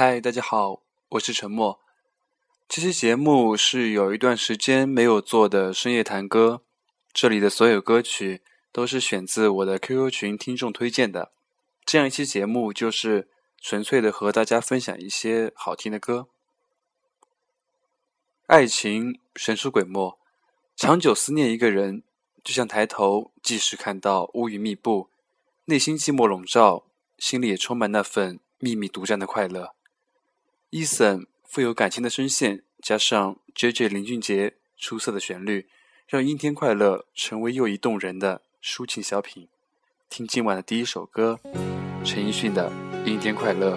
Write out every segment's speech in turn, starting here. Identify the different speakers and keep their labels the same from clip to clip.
Speaker 1: 嗨，大家好，我是陈默。这期节目是有一段时间没有做的深夜谈歌，这里的所有歌曲都是选自我的 QQ 群听众推荐的。这样一期节目就是纯粹的和大家分享一些好听的歌。爱情神出鬼没，长久思念一个人，就像抬头即时看到乌云密布，内心寂寞笼罩，心里也充满那份秘密独占的快乐。伊 s n 富有感情的声线，加上 JJ 林俊杰出色的旋律，让《阴天快乐》成为又一动人的抒情小品。听今晚的第一首歌，陈奕迅的《阴天快乐》。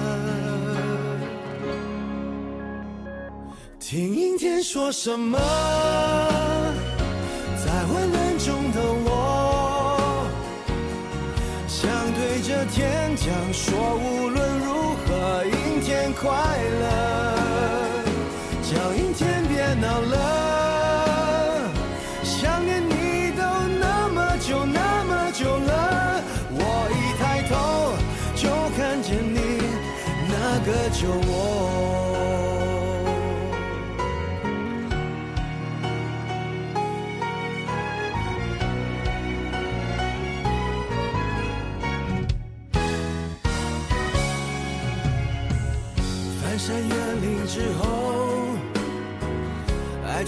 Speaker 2: 听阴天说什么？在混乱中的我，想对着天讲说，无论如何，阴天快乐。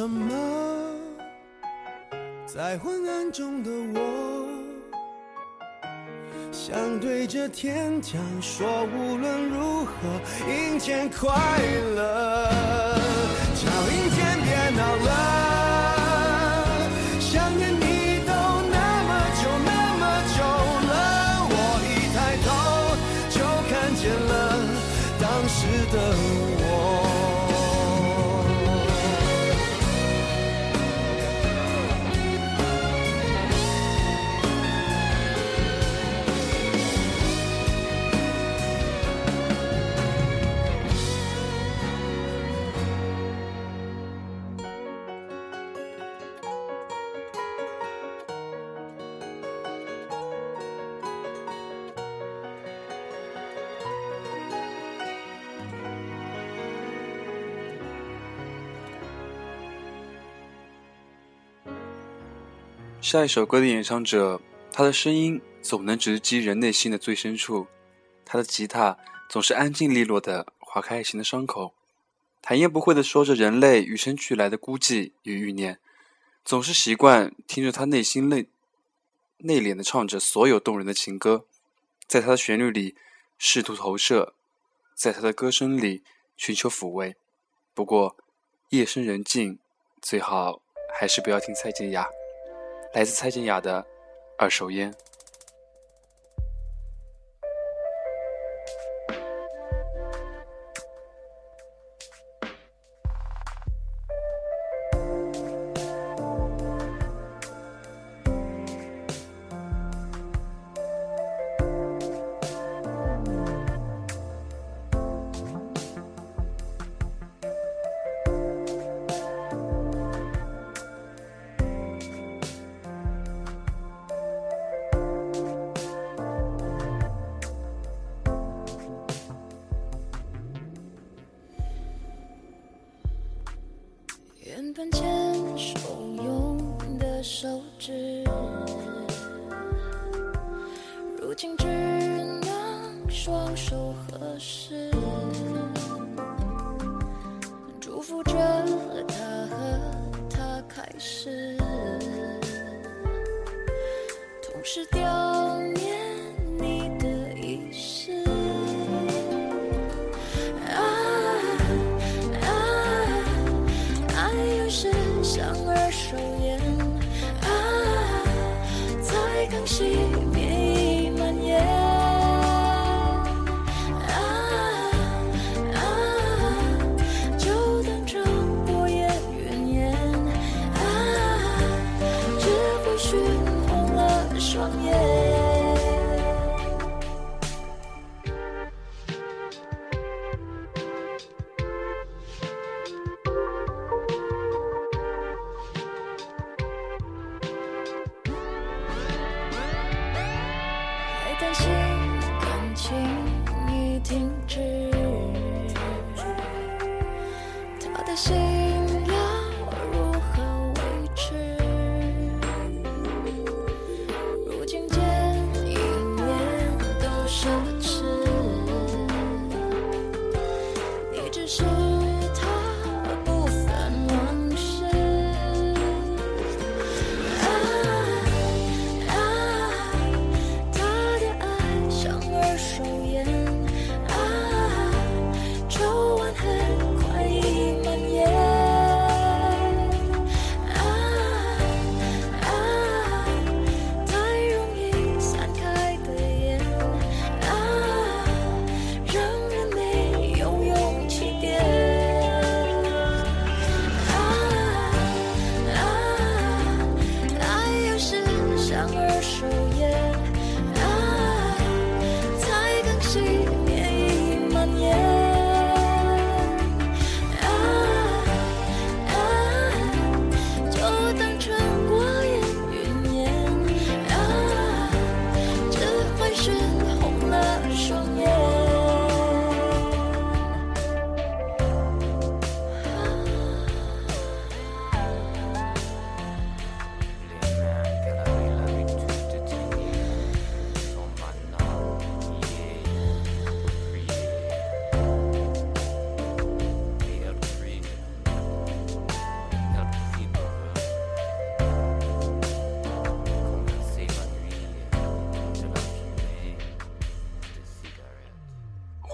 Speaker 2: 什么？在昏暗中的我，想对着天讲说，无论如何迎接快乐。
Speaker 1: 下一首歌的演唱者，他的声音总能直击人内心的最深处，他的吉他总是安静利落地划开爱情的伤口，
Speaker 3: 坦言不讳地说着人类与生俱来的孤寂与欲念。总是习惯听着他内心内内敛地唱着所有动人的情歌，在他的旋律里试图投射，在他的歌声里寻求抚慰。不过，夜深人静，最好还是不要听蔡健雅。来自蔡健雅的《二手烟》。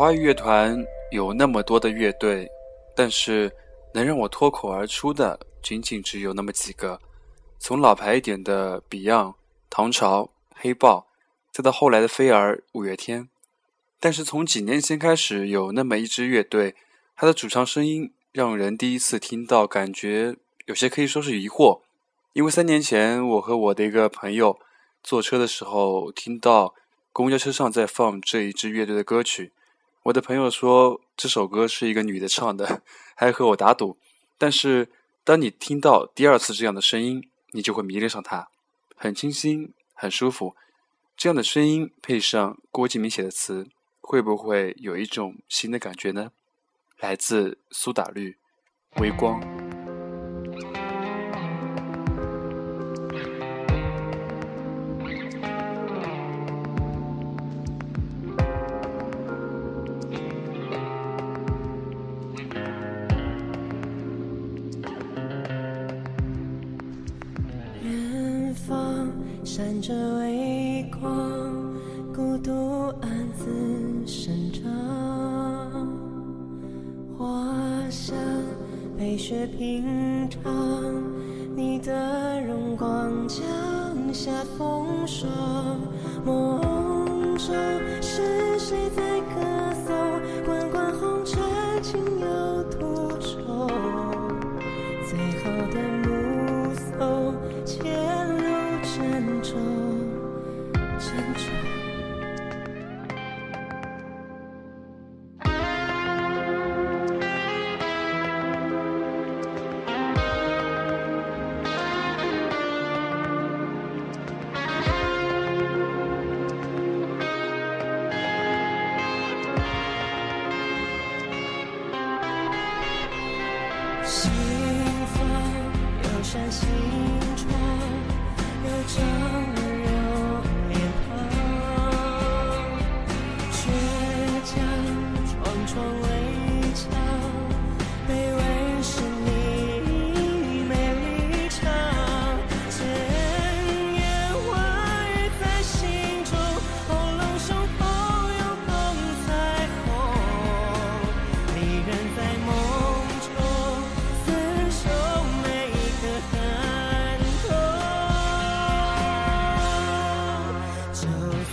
Speaker 3: 华语乐团有那么多的乐队，但是能让我脱口而出的，仅仅只有那么几个。从老牌一点的 Beyond、唐朝、黑豹，再到后来的飞儿、五月天。但是从几年前开始，有那么一支乐队，它的主唱声音让人第一次听到，感觉有些可以说是疑惑。因为三年前，我和我的一个朋友坐车的时候，听到公交车上在放这一支乐队的歌曲。我的朋友说这首歌是一个女的唱的，还和我打赌。但是当你听到第二次这样的声音，你就会迷恋上它，很清新，很舒服。这样的声音配上郭敬明写的词，会不会有一种新的感觉呢？来自苏打绿，微光。
Speaker 4: 却平常。你的荣光，降下风霜，梦中是谁在？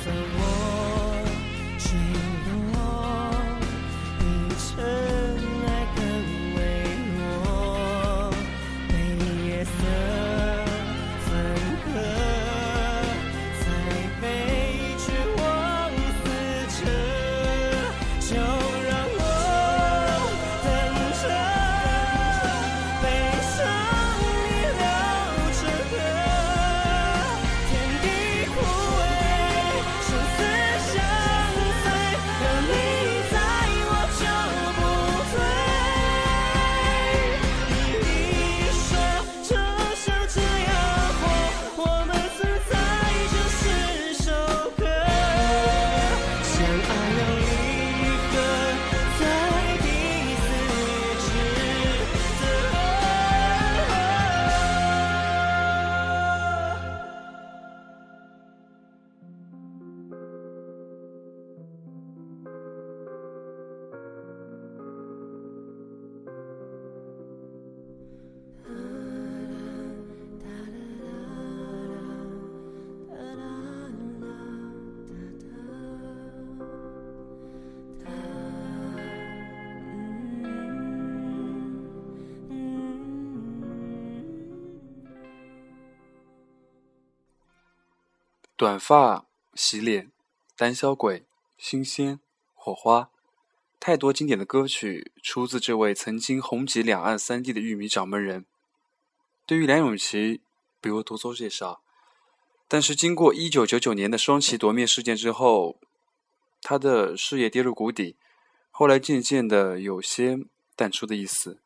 Speaker 4: 而我追。
Speaker 1: 短发、洗脸、胆小鬼、新鲜、火花，太多经典的歌曲出自这位曾经红极两岸三地的玉米掌门人。对于梁咏琪，不用多做介绍。但是经过一九九九年的双旗夺面事件之后，他的事业跌入谷底，后来渐渐的有些淡出的意思。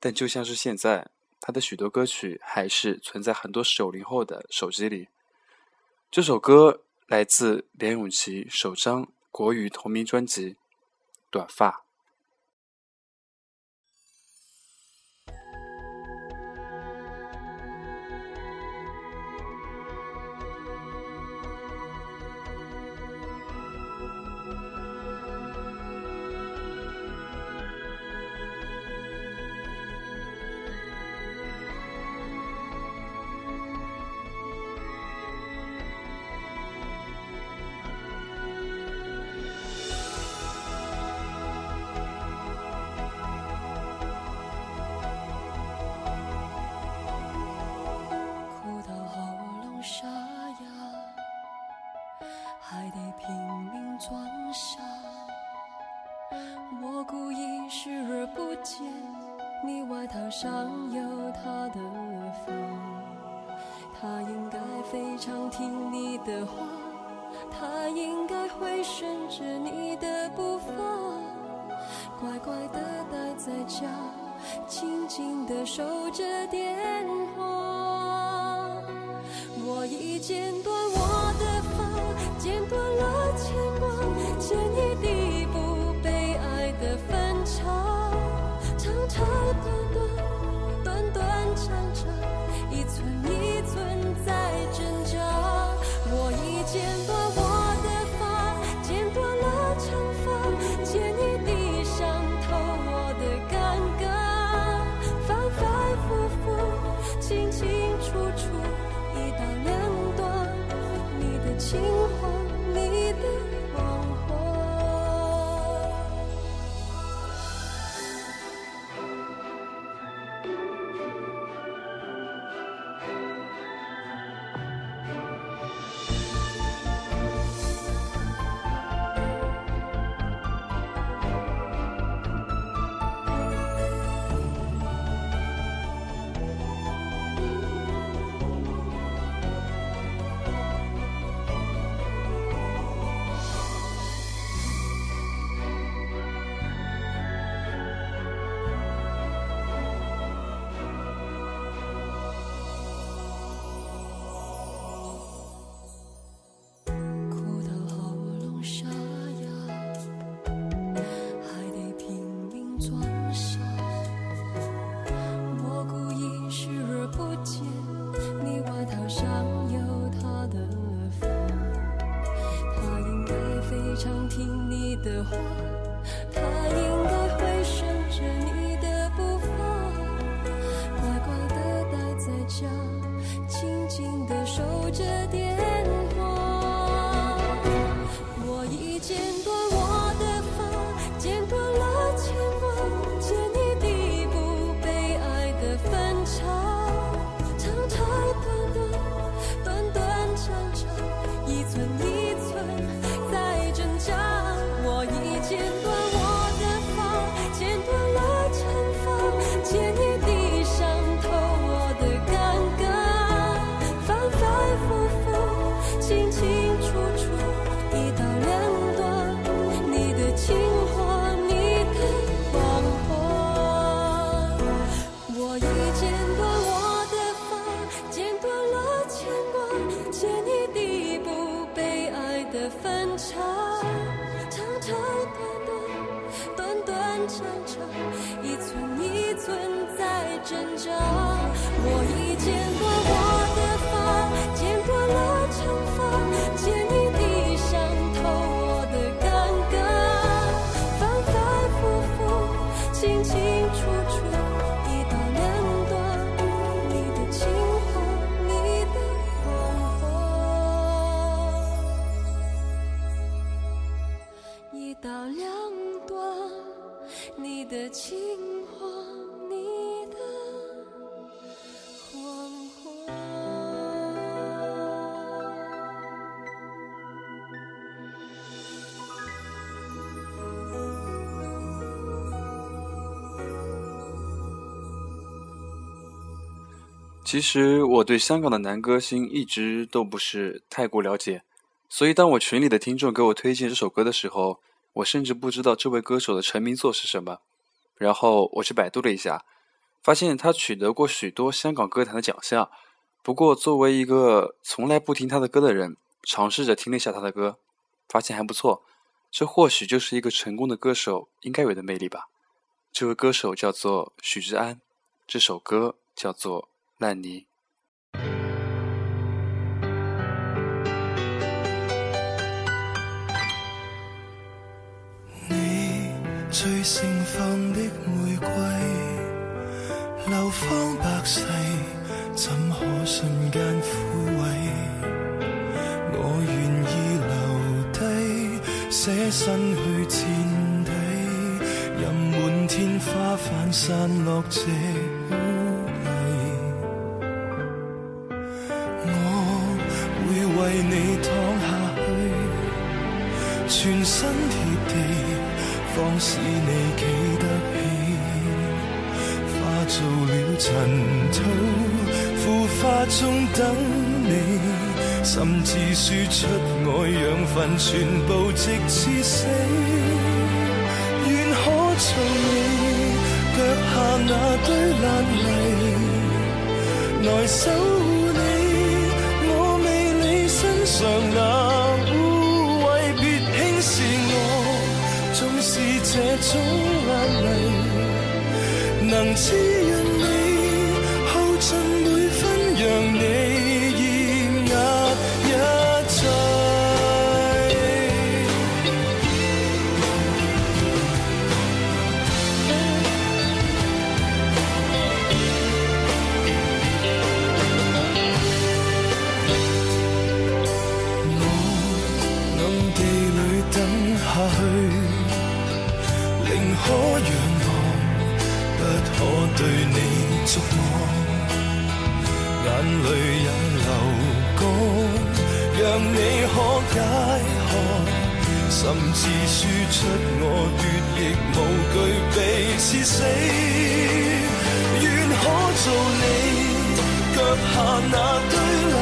Speaker 1: 但就像是现在，他的许多歌曲还是存在很多九零后的手机里。这首歌来自梁咏琪首张国语同名专辑《短发》。
Speaker 5: 上有他的房，他应该非常听你的话，他应该会顺着你的步伐，乖乖的待在家，静静的守着电话。我已剪短我的发，剪断了牵挂。
Speaker 1: 其实我对香港的男歌星一直都不是太过了解，所以当我群里的听众给我推荐这首歌的时候，我甚至不知道这位歌手的成名作是什么。然后我去百度了一下，发现他取得过许多香港歌坛的奖项。不过作为一个从来不听他的歌的人，尝试着听了一下他的歌，发现还不错。这或许就是一个成功的歌手应该有的魅力吧。这位歌手叫做许志安，这首歌叫做。烂泥。
Speaker 6: 你最盛放的玫瑰，流芳百世，怎可瞬间枯萎？我愿意留低，舍身去践踏，任满天花瓣散落尽。为你躺下去，全身贴地，方使你企得起。化做了尘土，腐化中等你，甚至输出我养分，全部直至死，愿可做你脚下那堆烂泥，来守。这种眼泪，能滋润。让你可解渴，甚至输出我血亦无惧被刺死，愿可做你脚下那堆。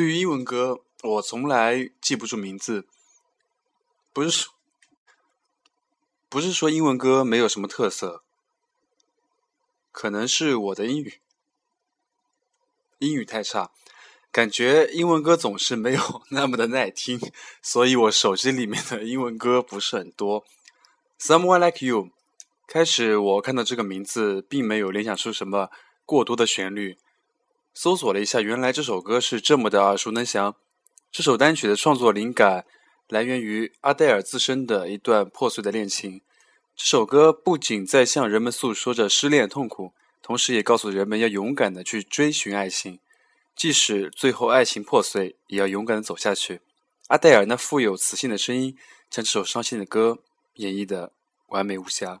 Speaker 1: 对于英文歌，我从来记不住名字。不是说，不是说英文歌没有什么特色，可能是我的英语英语太差，感觉英文歌总是没有那么的耐听，所以我手机里面的英文歌不是很多。Someone like you，开始我看到这个名字，并没有联想出什么过多的旋律。搜索了一下，原来这首歌是这么的耳熟能详。这首单曲的创作灵感来源于阿黛尔自身的一段破碎的恋情。这首歌不仅在向人们诉说着失恋痛苦，同时也告诉人们要勇敢的去追寻爱情，即使最后爱情破碎，也要勇敢的走下去。阿黛尔那富有磁性的声音，将这首伤心的歌演绎的完美无瑕。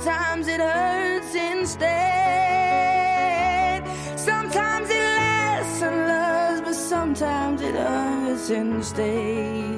Speaker 7: Sometimes it hurts instead. Sometimes it lasts and loves, but sometimes it hurts instead.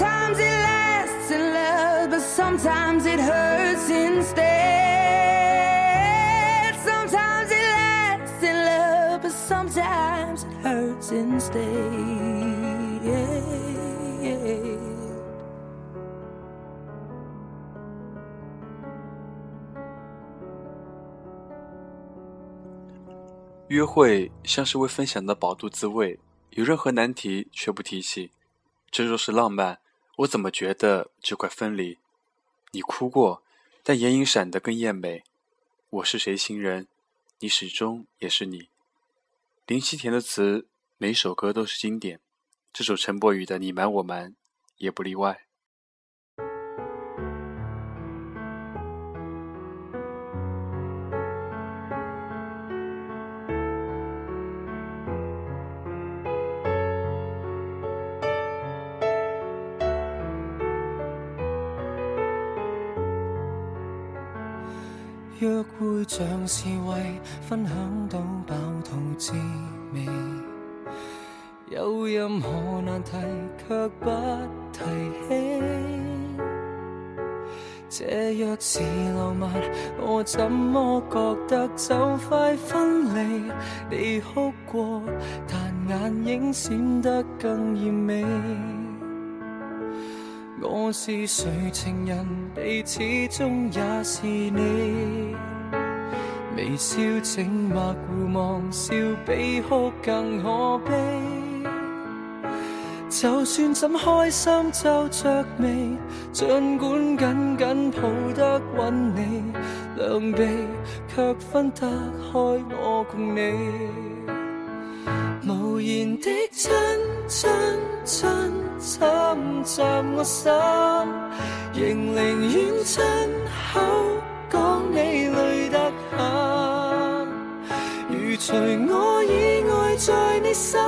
Speaker 7: Sometimes lasts sometimes hurts instead. love, it but it in hurts instead.
Speaker 1: 约会像是未分享的饱肚滋味，有任何难题却不提起。这若是浪漫。我怎么觉得这块分离？你哭过，但眼影闪得更艳美。我是谁情人？你始终也是你。林夕填的词，每首歌都是经典，这首陈柏宇的《你瞒我瞒》也不例外。
Speaker 8: 像是为分享到饱肚滋味，有任何难题却不提起。这若是浪漫，我怎么觉得就快分离？你哭过，但眼影闪得更艳美。我是谁情人，你始终也是你。微笑，请默互望，笑比哭更可悲。就算怎开心皱着眉，尽管紧紧抱得稳你，两臂却分得开我共你。无言的亲亲亲侵襲我心，仍宁愿亲口讲你累。除我以外，在你心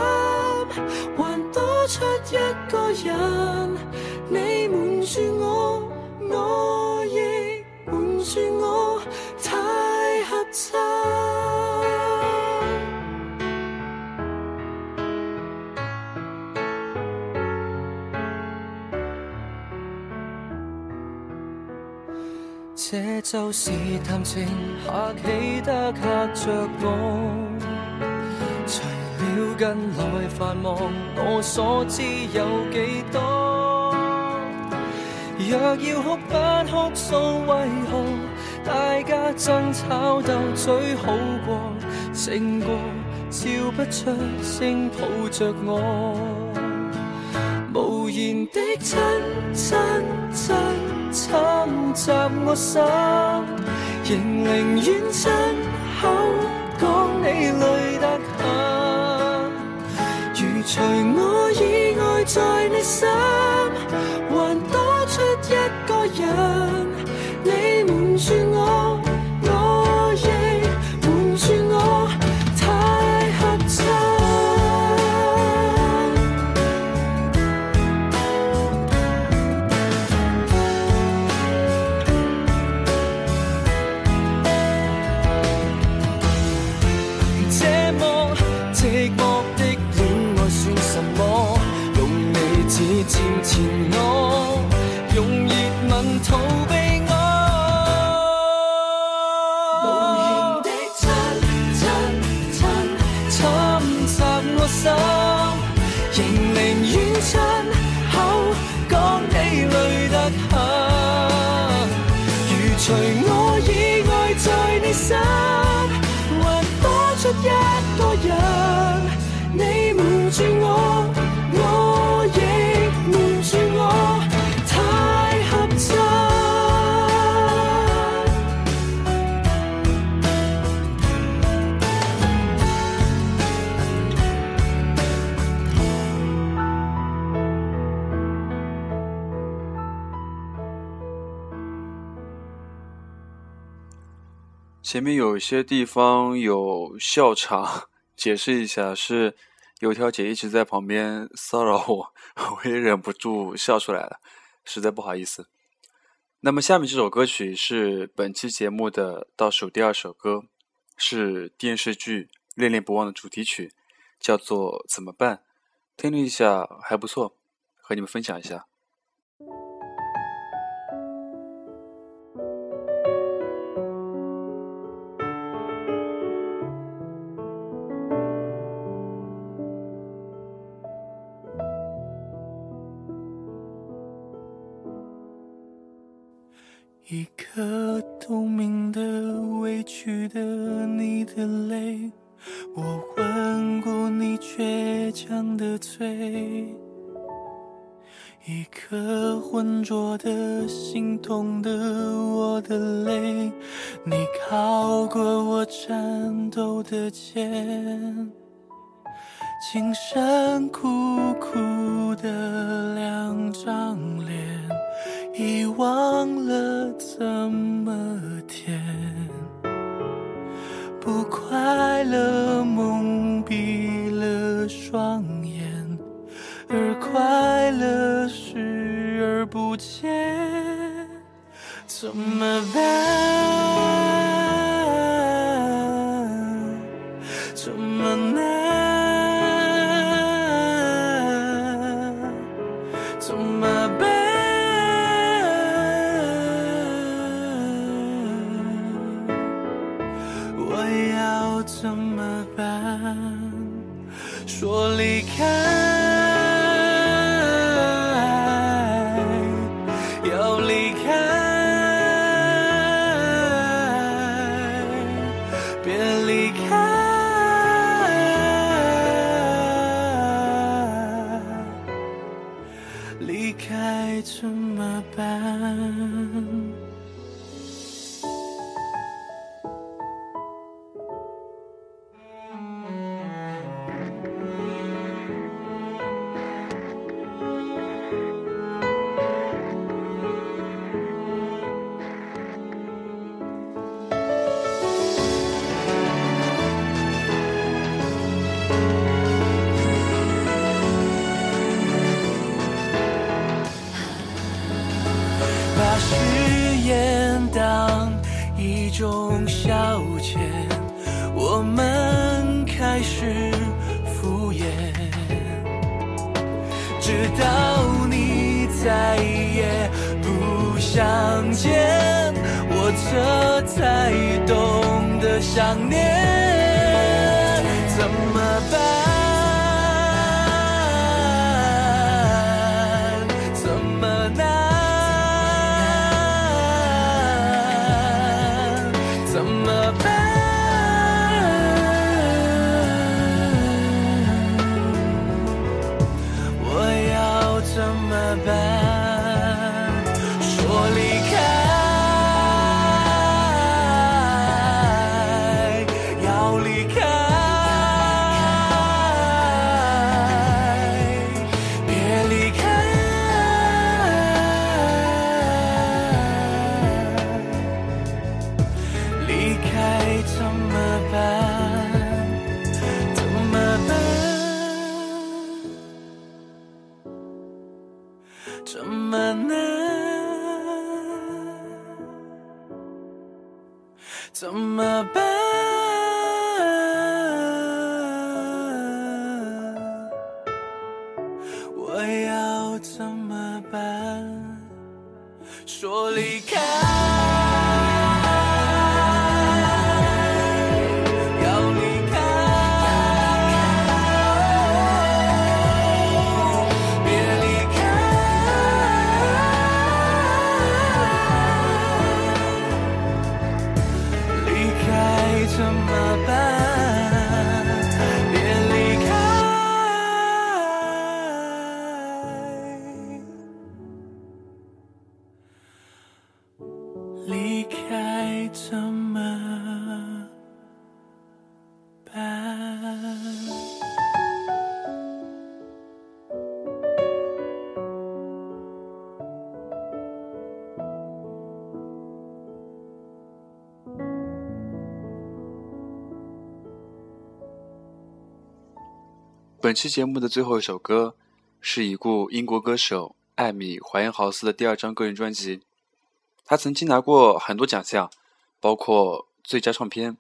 Speaker 8: 还多出一个人，你瞒住我，我亦瞒住我，太合衬。这就是谈情客，起得吓着我，除了近来繁忙，我所知有几多？若要哭不哭诉，为何大家争吵斗嘴好过？胜过照不出声抱着我。然的亲亲亲侵袭我心，仍宁愿亲口讲你累得很。如除我以外在你心，还多出一个人。仍宁愿亲口讲你累得很，如除。
Speaker 1: 前面有些地方有笑场，解释一下是油条姐一直在旁边骚扰我，我也忍不住笑出来了，实在不好意思。那么下面这首歌曲是本期节目的倒数第二首歌，是电视剧《恋恋不忘》的主题曲，叫做《怎么办》。听了一下还不错，和你们分享一下。
Speaker 8: 一颗透明的、委屈的你的泪，我吻过你倔强的嘴；一颗浑浊的、心痛的我的泪，你靠过我颤抖的肩。离开。
Speaker 1: 本期节目的最后一首歌是已故英国歌手艾米·怀恩豪斯的第二张个人专辑。她曾经拿过很多奖项，包括最佳唱片、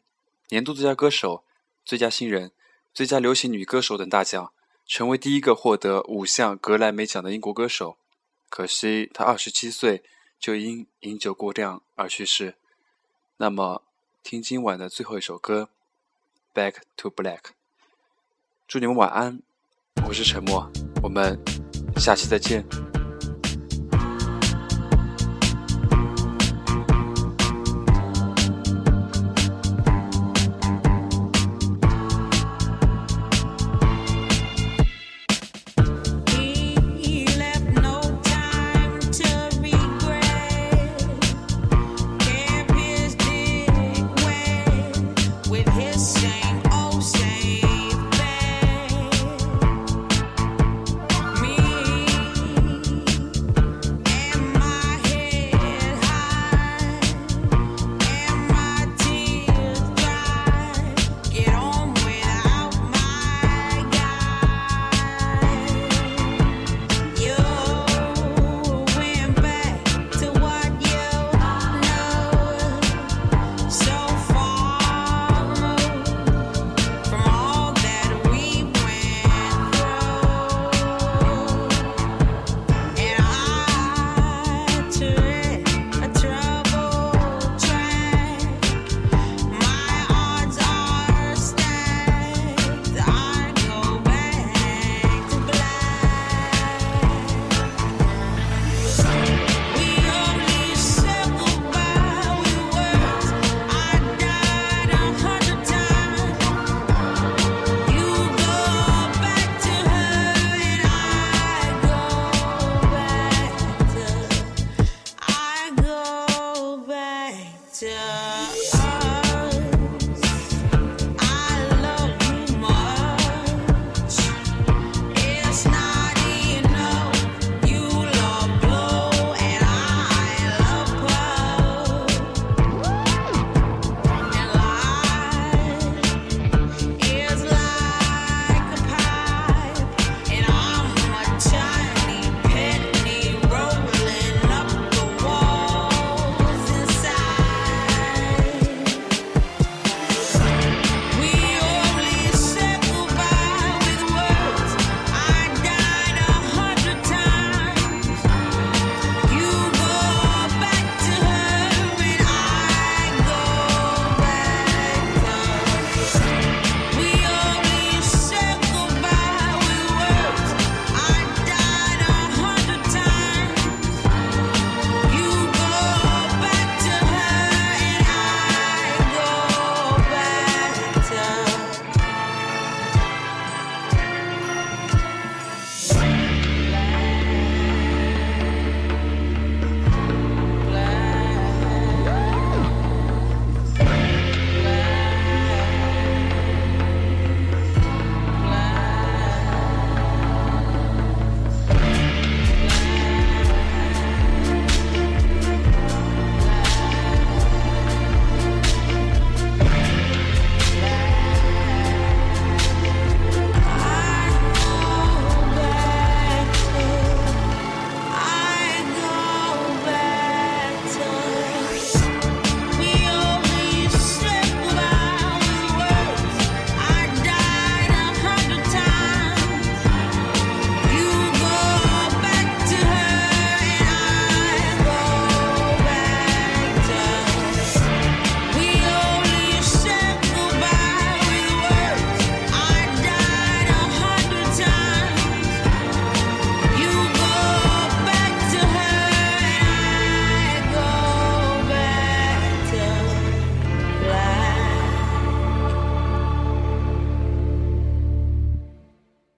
Speaker 1: 年度最佳歌手、最佳新人、最佳流行女歌手等大奖，成为第一个获得五项格莱美奖的英国歌手。可惜他二十七岁就因饮酒过量而去世。那么，听今晚的最后一首歌《Back to Black》。祝你们晚安，我是沉默，我们下期再见。